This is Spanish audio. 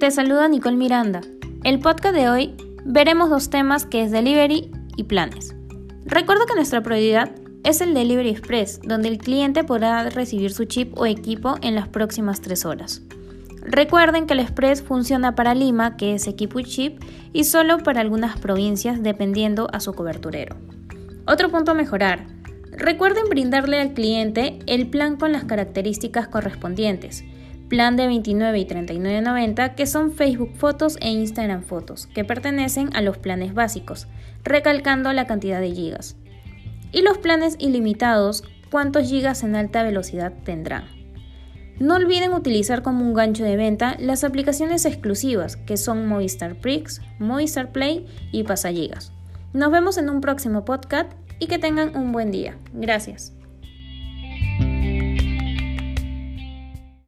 Te saluda Nicole Miranda. El podcast de hoy veremos dos temas que es delivery y planes. Recuerda que nuestra prioridad es el Delivery Express, donde el cliente podrá recibir su chip o equipo en las próximas tres horas. Recuerden que el Express funciona para Lima, que es equipo y chip, y solo para algunas provincias dependiendo a su coberturero. Otro punto a mejorar. Recuerden brindarle al cliente el plan con las características correspondientes. Plan de 29 y 39.90 que son Facebook Fotos e Instagram Fotos, que pertenecen a los planes básicos, recalcando la cantidad de gigas. Y los planes ilimitados, cuántos gigas en alta velocidad tendrán. No olviden utilizar como un gancho de venta las aplicaciones exclusivas que son Movistar Prix, Movistar Play y Pasagigas. Nos vemos en un próximo podcast y que tengan un buen día. Gracias.